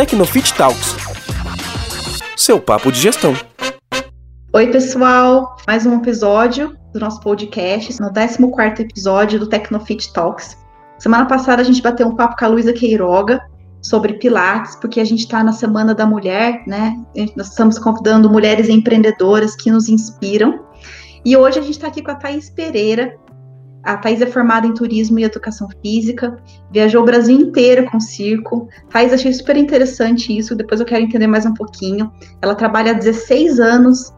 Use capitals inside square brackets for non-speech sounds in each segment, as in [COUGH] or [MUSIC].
Tecnofit Talks. Seu papo de gestão. Oi, pessoal! Mais um episódio do nosso podcast, no 14 episódio do Tecnofit Talks. Semana passada a gente bateu um papo com a Luísa Queiroga sobre Pilates, porque a gente está na Semana da Mulher, né? Nós estamos convidando mulheres empreendedoras que nos inspiram. E hoje a gente está aqui com a Thaís Pereira, a Thais é formada em turismo e educação física, viajou o Brasil inteiro com circo. Thais, achei super interessante isso, depois eu quero entender mais um pouquinho. Ela trabalha há 16 anos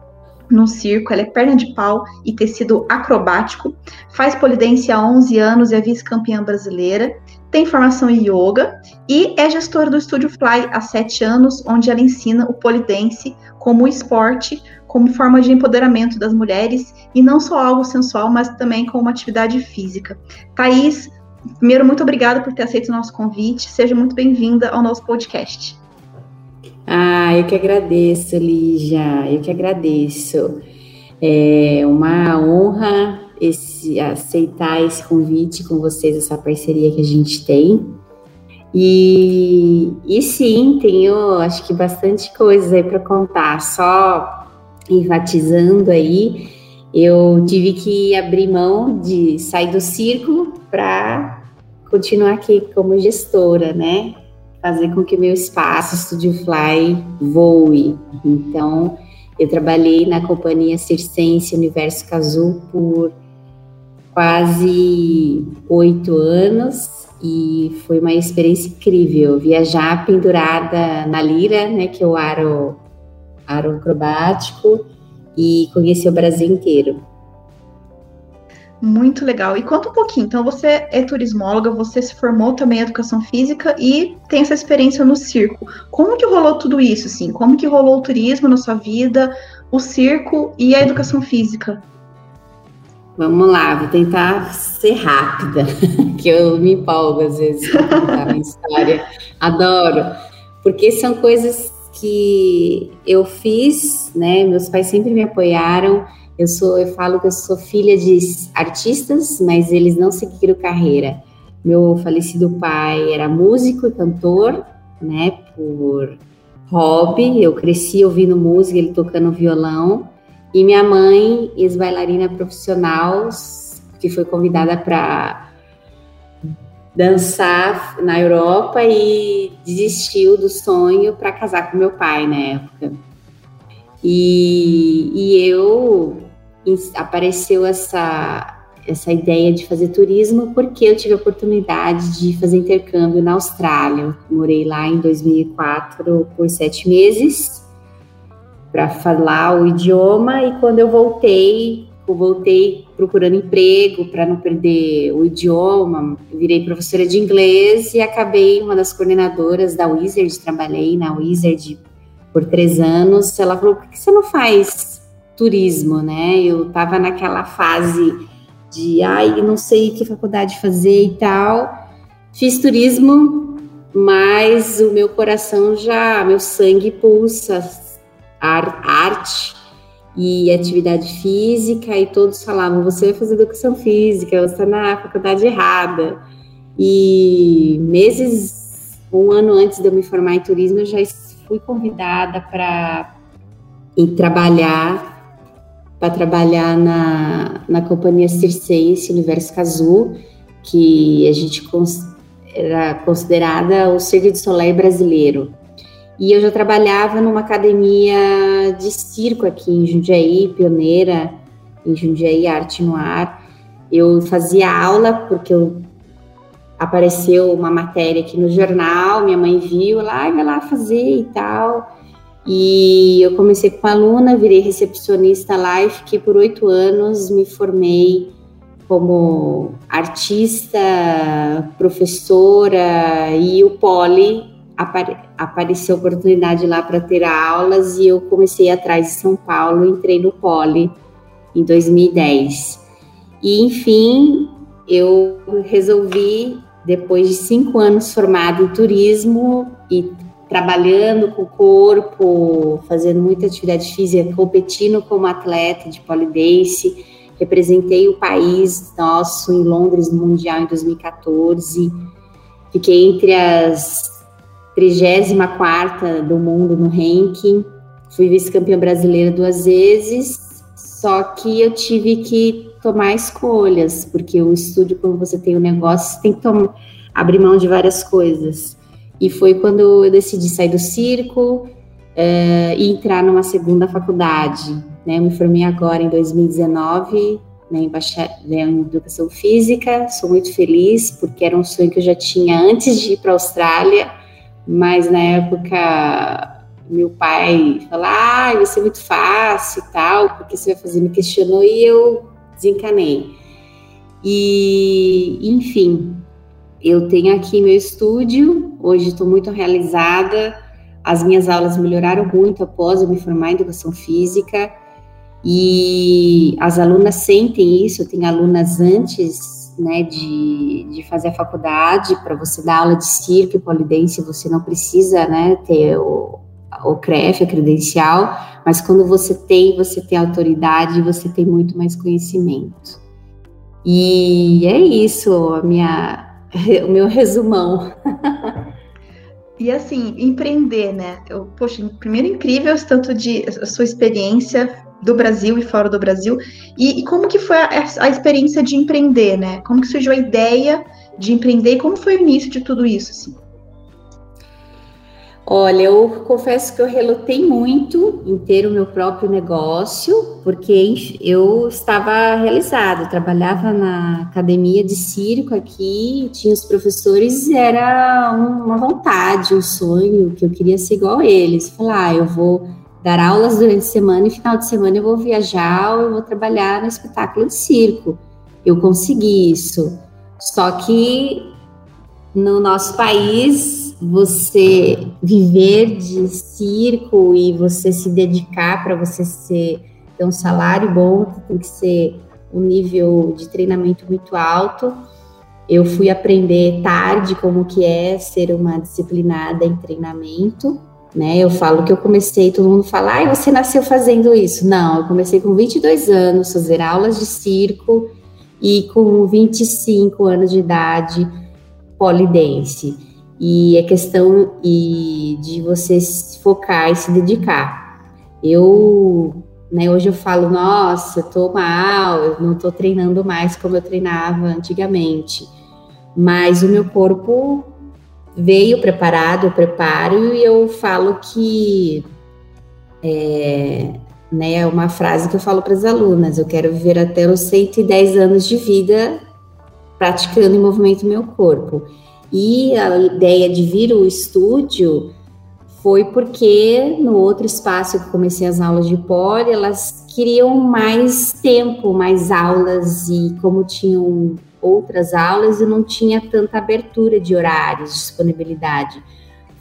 no circo, ela é perna de pau e tecido acrobático, faz polidência há 11 anos e é vice-campeã brasileira, tem formação em yoga e é gestora do Estúdio Fly há 7 anos, onde ela ensina o polidense como esporte como forma de empoderamento das mulheres e não só algo sensual, mas também como atividade física. Thaís, primeiro, muito obrigada por ter aceito o nosso convite. Seja muito bem-vinda ao nosso podcast. Ah, eu que agradeço, Lígia. Eu que agradeço. É uma honra esse, aceitar esse convite com vocês, essa parceria que a gente tem. E, e sim, tenho acho que bastante coisa aí para contar. Só enfatizando aí, eu tive que abrir mão de sair do círculo para continuar aqui como gestora, né? Fazer com que meu espaço Studio Fly voe. Então, eu trabalhei na companhia Circense Universo Casu por quase oito anos e foi uma experiência incrível. Viajar pendurada na lira, né, que eu aro aerocrobático e conhecer o Brasil inteiro. Muito legal. E conta um pouquinho. Então, você é turismóloga, você se formou também em educação física e tem essa experiência no circo. Como que rolou tudo isso, assim? Como que rolou o turismo na sua vida, o circo e a educação física? Vamos lá, vou tentar ser rápida, [LAUGHS] que eu me empolgo às vezes com a minha história. Adoro, porque são coisas que eu fiz, né? Meus pais sempre me apoiaram. Eu sou, eu falo que eu sou filha de artistas, mas eles não seguiram carreira. Meu falecido pai era músico e cantor, né? Por hobby. Eu cresci ouvindo música, ele tocando violão. E minha mãe, ex-bailarina profissional, que foi convidada para dançar na Europa e desistiu do sonho para casar com meu pai na época. E, e eu apareceu essa essa ideia de fazer turismo porque eu tive a oportunidade de fazer intercâmbio na Austrália. morei lá em 2004 por sete meses para falar o idioma e quando eu voltei eu voltei procurando emprego para não perder o idioma, virei professora de inglês e acabei uma das coordenadoras da Wizard, trabalhei na Wizard por três anos. Ela falou: por que você não faz turismo, né? Eu estava naquela fase de, ai, não sei que faculdade fazer e tal. Fiz turismo, mas o meu coração já, meu sangue pulsa arte e atividade física, e todos falavam: você vai fazer educação física, você está na faculdade errada. E meses, um ano antes de eu me formar em turismo, eu já fui convidada para trabalhar para trabalhar na, na companhia Circense Universo Cazu, que a gente era considerada o Cirque du Soleil brasileiro. E eu já trabalhava numa academia de circo aqui em Jundiaí, pioneira em Jundiaí Arte no Ar. Eu fazia aula porque eu apareceu uma matéria aqui no jornal, minha mãe viu lá, vai lá fazer e tal. E eu comecei com aluna, virei recepcionista lá e fiquei por oito anos, me formei como artista, professora e o poli apare, apareceu oportunidade lá para ter aulas e eu comecei atrás de São Paulo, entrei no Poli em 2010. E enfim, eu resolvi, depois de cinco anos formado em turismo e trabalhando com o corpo, fazendo muita atividade física, competindo como atleta de polidense, representei o país nosso em Londres no Mundial em 2014. Fiquei entre as 34 do mundo no ranking, fui vice-campeã brasileira duas vezes, só que eu tive que tomar escolhas, porque o estúdio, quando você tem o um negócio, você tem que tomar, abrir mão de várias coisas. E foi quando eu decidi sair do circo é, e entrar numa segunda faculdade. Né? Eu me formei agora em 2019 né, em, né, em educação física. Sou muito feliz porque era um sonho que eu já tinha antes de ir para a Austrália, mas na época meu pai falou: ah, vai ser muito fácil e tal, porque você vai fazer, me questionou e eu desencanei. E, enfim, eu tenho aqui meu estúdio, hoje estou muito realizada. As minhas aulas melhoraram muito após eu me formar em educação física. E as alunas sentem isso, eu tenho alunas antes né, de, de fazer a faculdade, para você dar aula de circo e polidense, você não precisa né, ter o, o CREF, a credencial, mas quando você tem, você tem autoridade, você tem muito mais conhecimento. E é isso, a minha, [LAUGHS] o meu resumão. [LAUGHS] E assim, empreender, né? Eu, poxa, primeiro incrível tanto de a sua experiência do Brasil e fora do Brasil. E, e como que foi a, a, experiência de empreender, né? Como que surgiu a ideia de empreender e como foi o início de tudo isso, assim? Olha, eu confesso que eu relutei muito em ter o meu próprio negócio, porque eu estava realizada, trabalhava na academia de circo aqui, tinha os professores, era uma vontade, um sonho, que eu queria ser igual a eles. Falar, ah, eu vou dar aulas durante a semana e final de semana eu vou viajar ou eu vou trabalhar no espetáculo de circo. Eu consegui isso. Só que no nosso país, você viver de circo e você se dedicar para você ser, ter um salário bom, tem que ser um nível de treinamento muito alto. Eu fui aprender tarde como que é ser uma disciplinada em treinamento né? Eu falo que eu comecei, todo mundo fala, ai, você nasceu fazendo isso. Não, eu comecei com 22 anos, fazer aulas de circo e com 25 anos de idade, polidense. E é questão e de você se focar e se dedicar. Eu, né, hoje eu falo, nossa, eu tô mal, eu não tô treinando mais como eu treinava antigamente. Mas o meu corpo veio preparado, eu preparo, e eu falo que é, né, é uma frase que eu falo para as alunas: eu quero viver até os 110 anos de vida praticando em movimento meu corpo. E a ideia de vir o estúdio foi porque no outro espaço que comecei as aulas de poli, elas queriam mais tempo, mais aulas, e como tinham outras aulas e não tinha tanta abertura de horários, disponibilidade.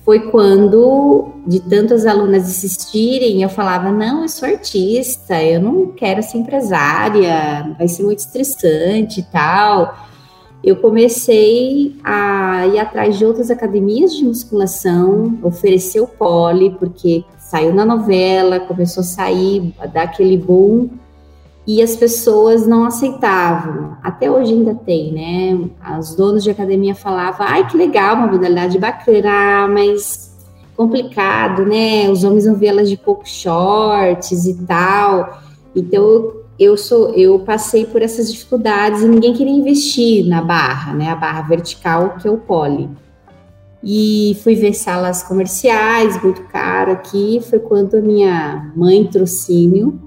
Foi quando, de tantas alunas insistirem, eu falava: não, eu sou artista, eu não quero ser empresária, vai ser muito estressante e tal. Eu comecei a ir atrás de outras academias de musculação, oferecer o pole, porque saiu na novela, começou a sair, a dar aquele boom e as pessoas não aceitavam. Até hoje ainda tem, né? Os donos de academia falavam: ai, que legal, uma modalidade bacana, mas complicado, né? Os homens vão ver elas de pouco shorts e tal. Então eu sou, eu passei por essas dificuldades e ninguém queria investir na barra, né? A barra vertical que é o pole. E fui ver salas comerciais, muito caro aqui. Foi quando a minha mãe trocínio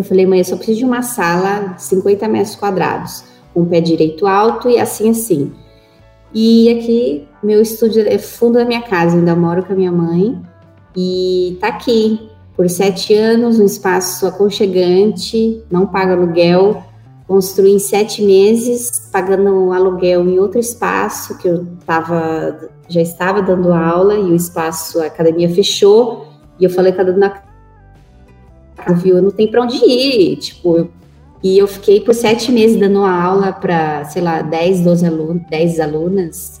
eu falei, mãe, eu só preciso de uma sala de 50 metros quadrados, com o pé direito alto e assim, assim. E aqui, meu estúdio é fundo da minha casa, ainda moro com a minha mãe. E tá aqui, por sete anos, um espaço aconchegante, não paga aluguel. Construí em sete meses, pagando aluguel em outro espaço que eu tava, já estava dando aula e o espaço, a academia fechou. E eu falei com a dona viu? Não tem para onde ir, tipo, e eu fiquei por sete meses dando aula para, sei lá, 10, 12 alunos, 10 alunas,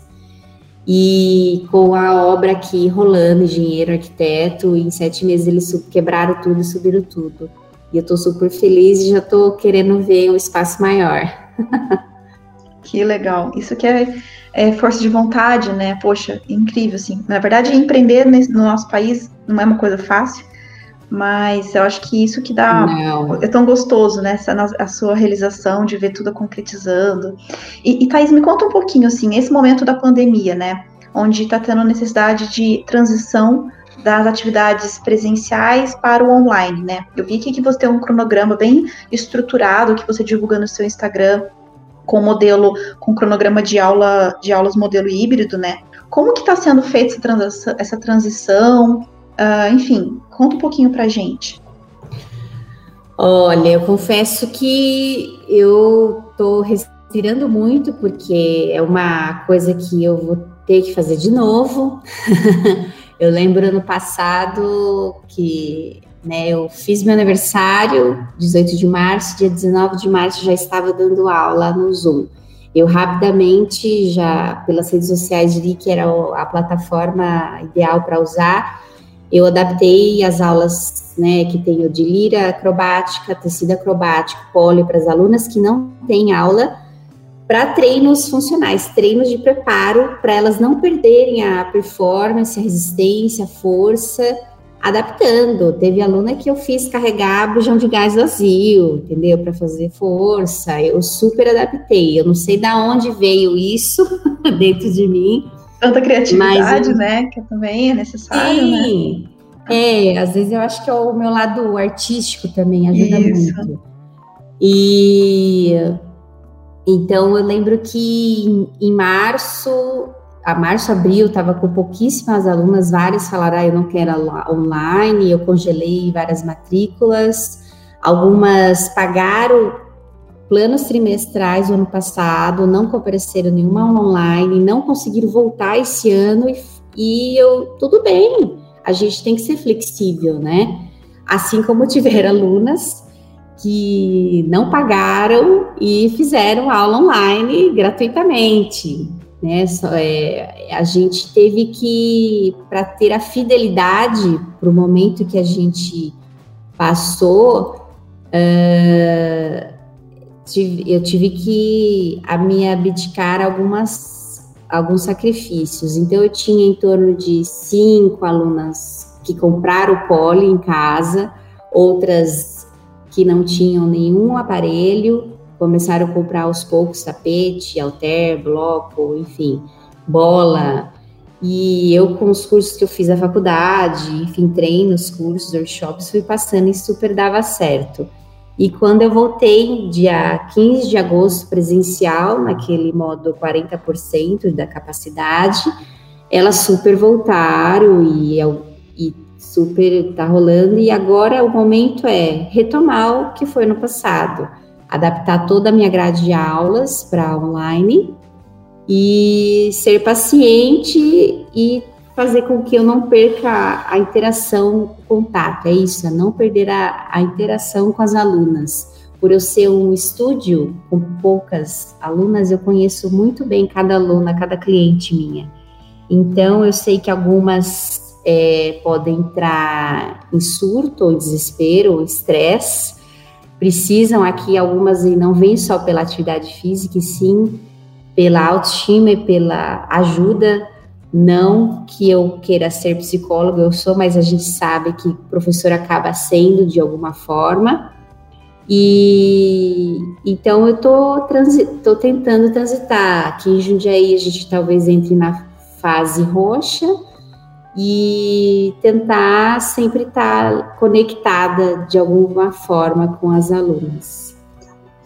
e com a obra aqui rolando, engenheiro, arquiteto, em sete meses eles quebraram tudo e subiram tudo. E eu estou super feliz e já estou querendo ver um espaço maior. que legal. Isso que é, é, força de vontade, né? Poxa, incrível, assim. Na verdade, empreender no nosso país não é uma coisa fácil, mas eu acho que isso que dá. Não. É tão gostoso, né? Essa, a sua realização de ver tudo concretizando. E, e Thaís, me conta um pouquinho, assim, esse momento da pandemia, né? Onde está tendo necessidade de transição das atividades presenciais para o online, né? Eu vi aqui que você tem um cronograma bem estruturado que você divulga no seu Instagram com modelo, com cronograma de aula, de aulas modelo híbrido, né? Como que está sendo feita essa transição, essa transição? Uh, enfim, conta um pouquinho para gente. Olha, eu confesso que eu estou respirando muito porque é uma coisa que eu vou ter que fazer de novo. [LAUGHS] eu lembro no passado que né, eu fiz meu aniversário, 18 de março, dia 19 de março já estava dando aula no Zoom. Eu rapidamente, já pelas redes sociais, vi que era a plataforma ideal para usar. Eu adaptei as aulas né, que tenho de lira acrobática, tecido acrobático, pole para as alunas que não têm aula, para treinos funcionais, treinos de preparo, para elas não perderem a performance, a resistência, a força adaptando. Teve aluna que eu fiz carregar bujão de gás vazio, entendeu? Para fazer força. Eu super adaptei. Eu não sei da onde veio isso [LAUGHS] dentro de mim. Tanta criatividade, mas, né? Que também é necessário, sim. né? É, às vezes eu acho que é o meu lado artístico também ajuda isso. muito. E então eu lembro que em, em março a março, abril, estava com pouquíssimas alunas, várias falaram, ah, eu não quero online, eu congelei várias matrículas, algumas pagaram planos trimestrais ano passado, não compareceram nenhuma online, não conseguiram voltar esse ano, e, e eu, tudo bem, a gente tem que ser flexível, né? Assim como [LAUGHS] tiveram alunas que não pagaram e fizeram aula online gratuitamente. Né? É, a gente teve que, para ter a fidelidade para o momento que a gente passou, uh, eu tive que a me abdicar algumas, alguns sacrifícios. Então, eu tinha em torno de cinco alunas que compraram o poli em casa, outras que não tinham nenhum aparelho, começaram a comprar aos poucos tapete, alter, bloco, enfim, bola. E eu, com os cursos que eu fiz na faculdade, enfim, treinos, cursos, workshops, fui passando e super dava certo. E quando eu voltei, dia 15 de agosto, presencial, naquele modo 40% da capacidade, elas super voltaram e, e super tá rolando. E agora o momento é retomar o que foi no passado adaptar toda a minha grade de aulas para online e ser paciente e fazer com que eu não perca a interação, o contato. É isso, é não perder a, a interação com as alunas. Por eu ser um estúdio com poucas alunas, eu conheço muito bem cada aluna, cada cliente minha. Então, eu sei que algumas é, podem entrar em surto, ou desespero, ou estresse, precisam aqui algumas e não vêm só pela atividade física, e sim pela autoestima e pela ajuda. Não que eu queira ser psicóloga, eu sou, mas a gente sabe que professor acaba sendo de alguma forma. E então eu tô, tô tentando transitar. Aqui em Jundiaí a gente talvez entre na fase roxa, e tentar sempre estar conectada de alguma forma com as alunas.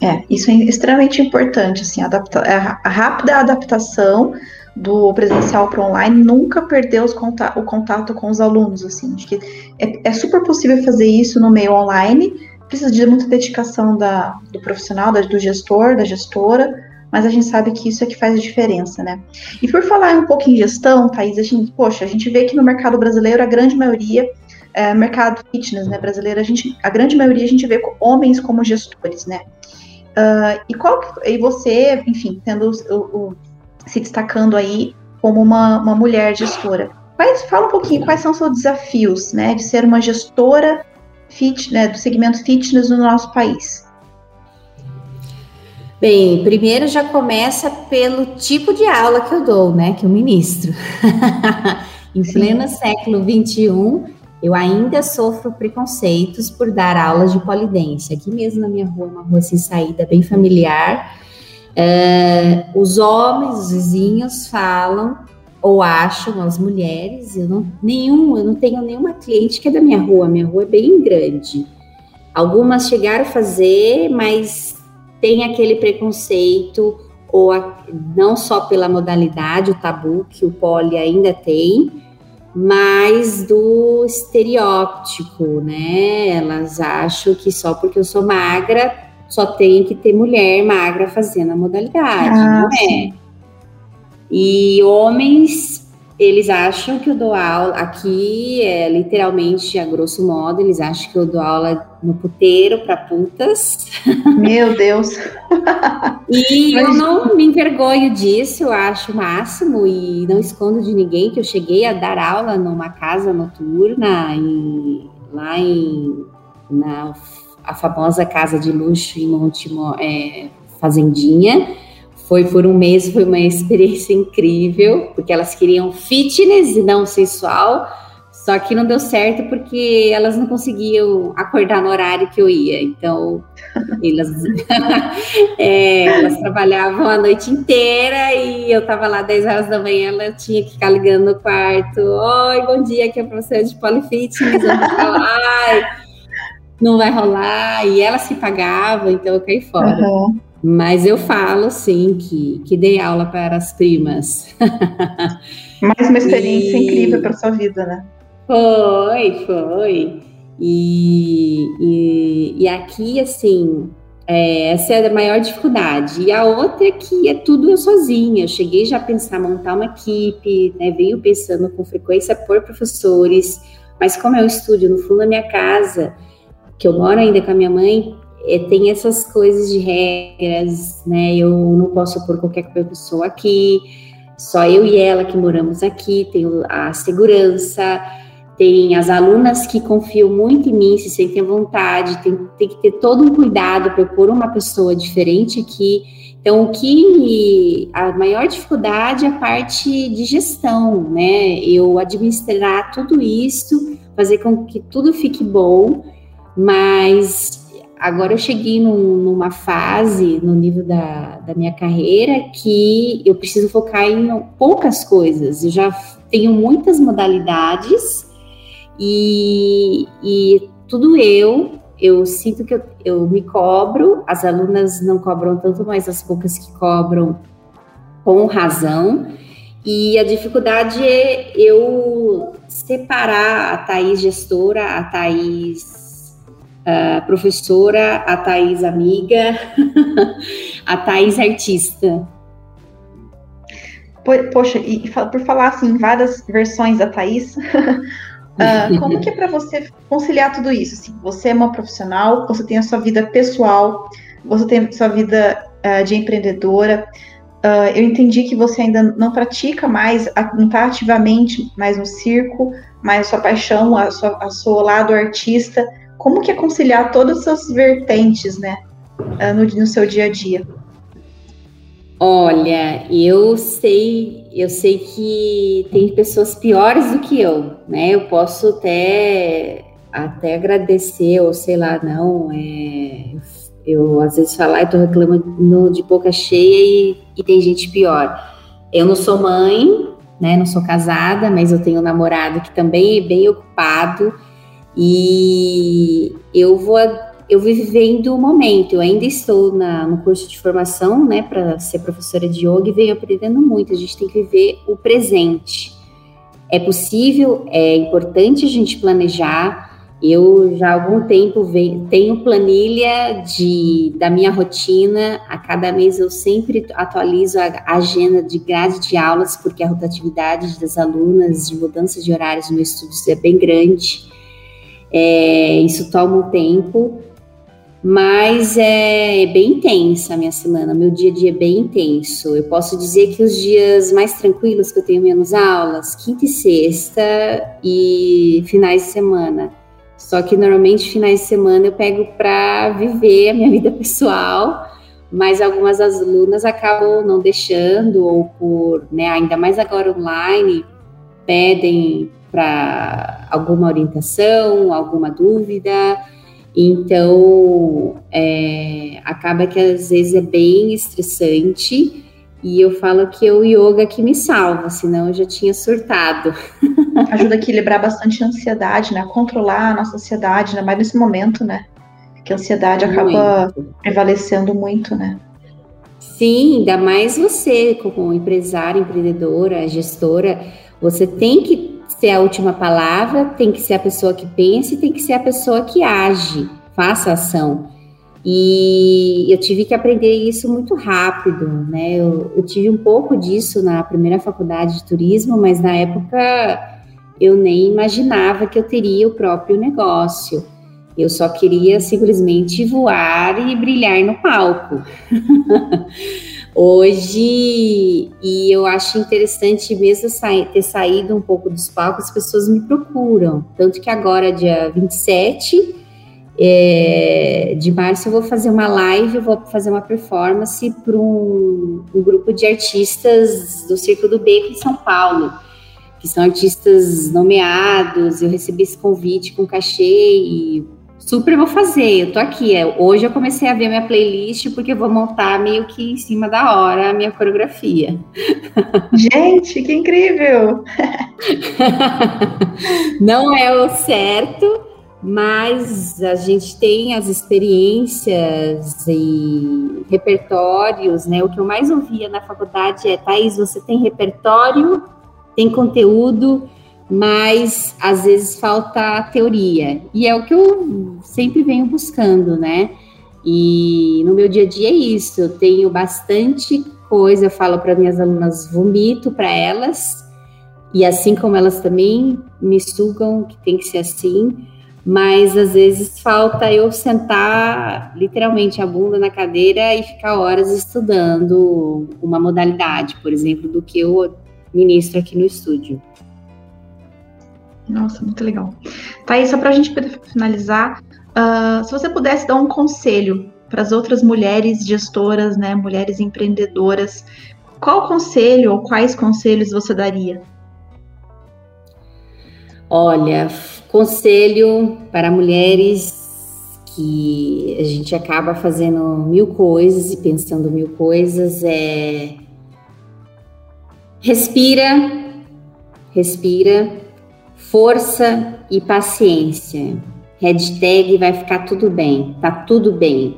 É, isso é extremamente importante, assim, adapta a rápida adaptação do presencial para online, nunca perder o contato com os alunos, assim, acho que é, é, super possível fazer isso no meio online, precisa de muita dedicação da, do profissional, da, do gestor, da gestora, mas a gente sabe que isso é que faz a diferença, né? E por falar um pouco em gestão, Thaís, a gente, poxa, a gente vê que no mercado brasileiro a grande maioria, é, mercado fitness, né, brasileiro, a gente, a grande maioria a gente vê homens como gestores, né? Uh, e qual e você, enfim, tendo o, o, se destacando aí como uma, uma mulher gestora, quais, fala um pouquinho quais são os seus desafios, né, de ser uma gestora fit, né, do segmento fitness no nosso país. Bem, primeiro já começa pelo tipo de aula que eu dou, né? Que eu ministro. [LAUGHS] em pleno século XXI, eu ainda sofro preconceitos por dar aulas de polidência. Aqui mesmo na minha rua, uma rua sem saída, bem familiar. É, os homens, os vizinhos falam ou acham, as mulheres, eu não, nenhum, eu não tenho nenhuma cliente que é da minha rua, minha rua é bem grande. Algumas chegaram a fazer, mas tem aquele preconceito, ou a, não só pela modalidade, o tabu que o poli ainda tem, mas do estereótipo, né? Elas acham que só porque eu sou magra, só tem que ter mulher magra fazendo a modalidade, ah, não é? Sim. E homens, eles acham que eu dou aula aqui, é, literalmente, a grosso modo, eles acham que eu dou aula no puteiro para putas. [LAUGHS] Meu Deus! e Mas... eu não me envergonho disso, eu acho o máximo e não escondo de ninguém que eu cheguei a dar aula numa casa noturna em, lá em na a famosa casa de luxo em Monte é, Fazendinha foi por um mês, foi uma [LAUGHS] experiência incrível, porque elas queriam fitness e não sensual, só que não deu certo porque elas não conseguiam acordar no horário que eu ia. Então, [LAUGHS] elas, [LAUGHS] é, elas trabalhavam a noite inteira e eu estava lá 10 horas da manhã, ela tinha que ficar ligando no quarto. Oi, bom dia, aqui é a professora de polifitness. Ai, não vai rolar. E elas se pagavam, então eu caí fora. Uhum. Mas eu falo, sim, que, que dei aula para as primas. [LAUGHS] Mais uma experiência e... incrível para sua vida, né? Foi, foi. E, e, e aqui, assim, é, essa é a maior dificuldade. E a outra é que é tudo eu sozinha. Eu cheguei já a pensar montar uma equipe, né? Venho pensando com frequência por professores, mas como é um estúdio no fundo da minha casa, que eu moro ainda com a minha mãe, é, tem essas coisas de regras, né? Eu não posso pôr qualquer pessoa aqui, só eu e ela que moramos aqui, tem a segurança, tem as alunas que confiam muito em mim, se sentem à vontade, tem, tem que ter todo um cuidado para pôr uma pessoa diferente aqui. Então, o que a maior dificuldade é a parte de gestão, né? Eu administrar tudo isso, fazer com que tudo fique bom, mas agora eu cheguei num, numa fase no nível da, da minha carreira que eu preciso focar em poucas coisas. Eu já tenho muitas modalidades e, e tudo eu, eu sinto que eu, eu me cobro, as alunas não cobram tanto, mas as poucas que cobram com razão. E a dificuldade é eu separar a Thaís gestora, a Thaís a professora, a Thais amiga, [LAUGHS] a Thais artista. Poxa, e por falar assim, várias versões da Thais, uh, [LAUGHS] como que é para você conciliar tudo isso? Assim, você é uma profissional, você tem a sua vida pessoal, você tem a sua vida uh, de empreendedora. Uh, eu entendi que você ainda não pratica mais, não está ativamente mais no circo, mas a sua paixão, a sua, a seu lado artista como que é conciliar todas essas vertentes, né, ah, no, no seu dia a dia? Olha, eu sei, eu sei que tem pessoas piores do que eu, né? Eu posso até até agradecer ou sei lá, não, é, eu às vezes falar, eu tô reclamando de boca cheia e, e tem gente pior. Eu não sou mãe, né? Não sou casada, mas eu tenho um namorado que também é bem ocupado e eu vou eu vivendo o momento. Eu ainda estou na, no curso de formação, né, para ser professora de yoga e venho aprendendo muito. A gente tem que viver o presente. É possível, é importante a gente planejar. Eu já há algum tempo venho, tenho planilha de, da minha rotina. A cada mês eu sempre atualizo a agenda de grade de aulas, porque a rotatividade das alunas, de mudança de horários no meu estúdio é bem grande. É, isso toma um tempo, mas é, é bem intensa a minha semana, meu dia a dia é bem intenso. Eu posso dizer que os dias mais tranquilos que eu tenho menos aulas, quinta e sexta e finais de semana. Só que normalmente finais de semana eu pego para viver a minha [LAUGHS] vida pessoal, mas algumas alunas acabam não deixando, ou por, né, ainda mais agora online, pedem para alguma orientação, alguma dúvida. Então, é, acaba que às vezes é bem estressante. E eu falo que é o yoga que me salva, senão eu já tinha surtado. [LAUGHS] Ajuda a equilibrar bastante a ansiedade, né? A controlar a nossa ansiedade, ainda mais nesse momento, né? Que a ansiedade acaba muito. prevalecendo muito, né? Sim, ainda mais você, como empresária, empreendedora, gestora, você tem que ser a última palavra, tem que ser a pessoa que pensa e tem que ser a pessoa que age, faça ação. E eu tive que aprender isso muito rápido, né? Eu, eu, tive um pouco disso na primeira faculdade de turismo, mas na época eu nem imaginava que eu teria o próprio negócio. Eu só queria simplesmente voar e brilhar no palco. [LAUGHS] Hoje, e eu acho interessante mesmo ter saído um pouco dos palcos, as pessoas me procuram. Tanto que agora, dia 27 é, de março, eu vou fazer uma live, eu vou fazer uma performance para um, um, grupo de artistas do Circo do Beco em São Paulo, que são artistas nomeados. Eu recebi esse convite com cachê e Super vou fazer, eu tô aqui. É, hoje eu comecei a ver minha playlist porque eu vou montar meio que em cima da hora a minha coreografia. Gente, que incrível! [LAUGHS] Não é o certo, mas a gente tem as experiências e repertórios, né? O que eu mais ouvia na faculdade é, Thaís, você tem repertório, tem conteúdo, mas às vezes falta teoria. E é o que eu sempre venho buscando, né? E no meu dia a dia é isso, eu tenho bastante coisa, eu falo para minhas alunas, vomito para elas, e assim como elas também me sugam, que tem que ser assim, mas às vezes falta eu sentar literalmente a bunda na cadeira e ficar horas estudando uma modalidade, por exemplo, do que eu ministro aqui no estúdio. Nossa, muito legal. Thaís, só para a gente poder finalizar, uh, se você pudesse dar um conselho para as outras mulheres gestoras, né, mulheres empreendedoras, qual conselho ou quais conselhos você daria? Olha, conselho para mulheres que a gente acaba fazendo mil coisas e pensando mil coisas é respira, respira, força e paciência. Hashtag vai ficar tudo bem, tá tudo bem.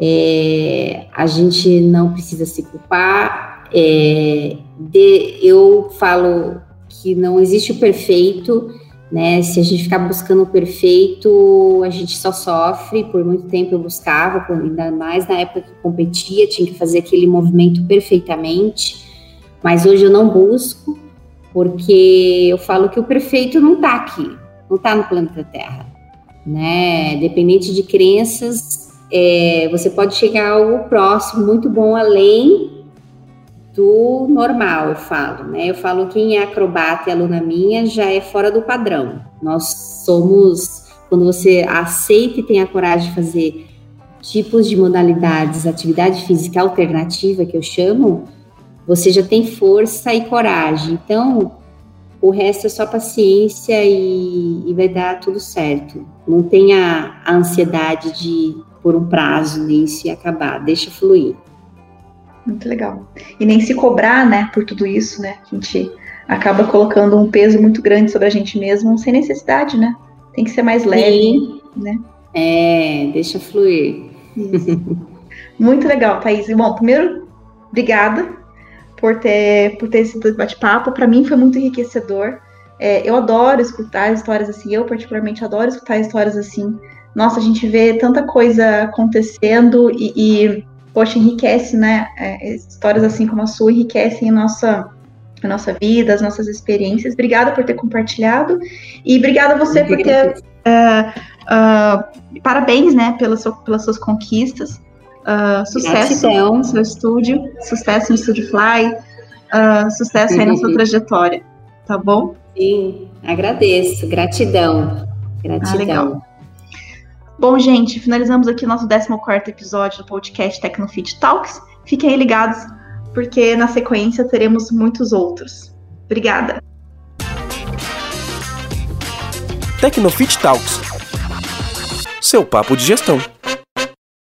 É, a gente não precisa se culpar. É, de, eu falo que não existe o perfeito, né? Se a gente ficar buscando o perfeito, a gente só sofre. Por muito tempo eu buscava, ainda mais na época que competia, tinha que fazer aquele movimento perfeitamente. Mas hoje eu não busco porque eu falo que o perfeito não está aqui, não está no planeta Terra, né? Dependente de crenças, é, você pode chegar a algo próximo, muito bom, além do normal, eu falo, né? Eu falo que quem é acrobata e aluna minha já é fora do padrão. Nós somos, quando você aceita e tem a coragem de fazer tipos de modalidades, atividade física alternativa que eu chamo, você já tem força e coragem. Então, o resto é só paciência e, e vai dar tudo certo. Não tenha a ansiedade de por um prazo nem se acabar, deixa fluir. Muito legal. E nem se cobrar, né, por tudo isso, né? A gente acaba colocando um peso muito grande sobre a gente mesmo, sem necessidade, né? Tem que ser mais leve, Sim. né? É, deixa fluir. Isso. [LAUGHS] muito legal, Thaís. Bom, primeiro, obrigada por ter, por ter esse bate-papo. Para mim foi muito enriquecedor. É, eu adoro escutar histórias assim, eu particularmente adoro escutar histórias assim. Nossa, a gente vê tanta coisa acontecendo e, e poxa, enriquece, né? É, histórias assim como a sua enriquecem a nossa, a nossa vida, as nossas experiências. Obrigada por ter compartilhado e obrigada a você por ter. Uh, uh, parabéns, né, pelas, pelas suas conquistas. Uh, sucesso Gratidão. no seu estúdio, sucesso no Estúdio Fly, uh, sucesso aí na sua trajetória, tá bom? Sim, agradeço, gratidão, gratidão. Ah, Bom, gente, finalizamos aqui o nosso 14 episódio do podcast Tecnofit Talks. Fiquem aí ligados, porque na sequência teremos muitos outros. Obrigada. Tecnofit Talks. Seu papo de gestão.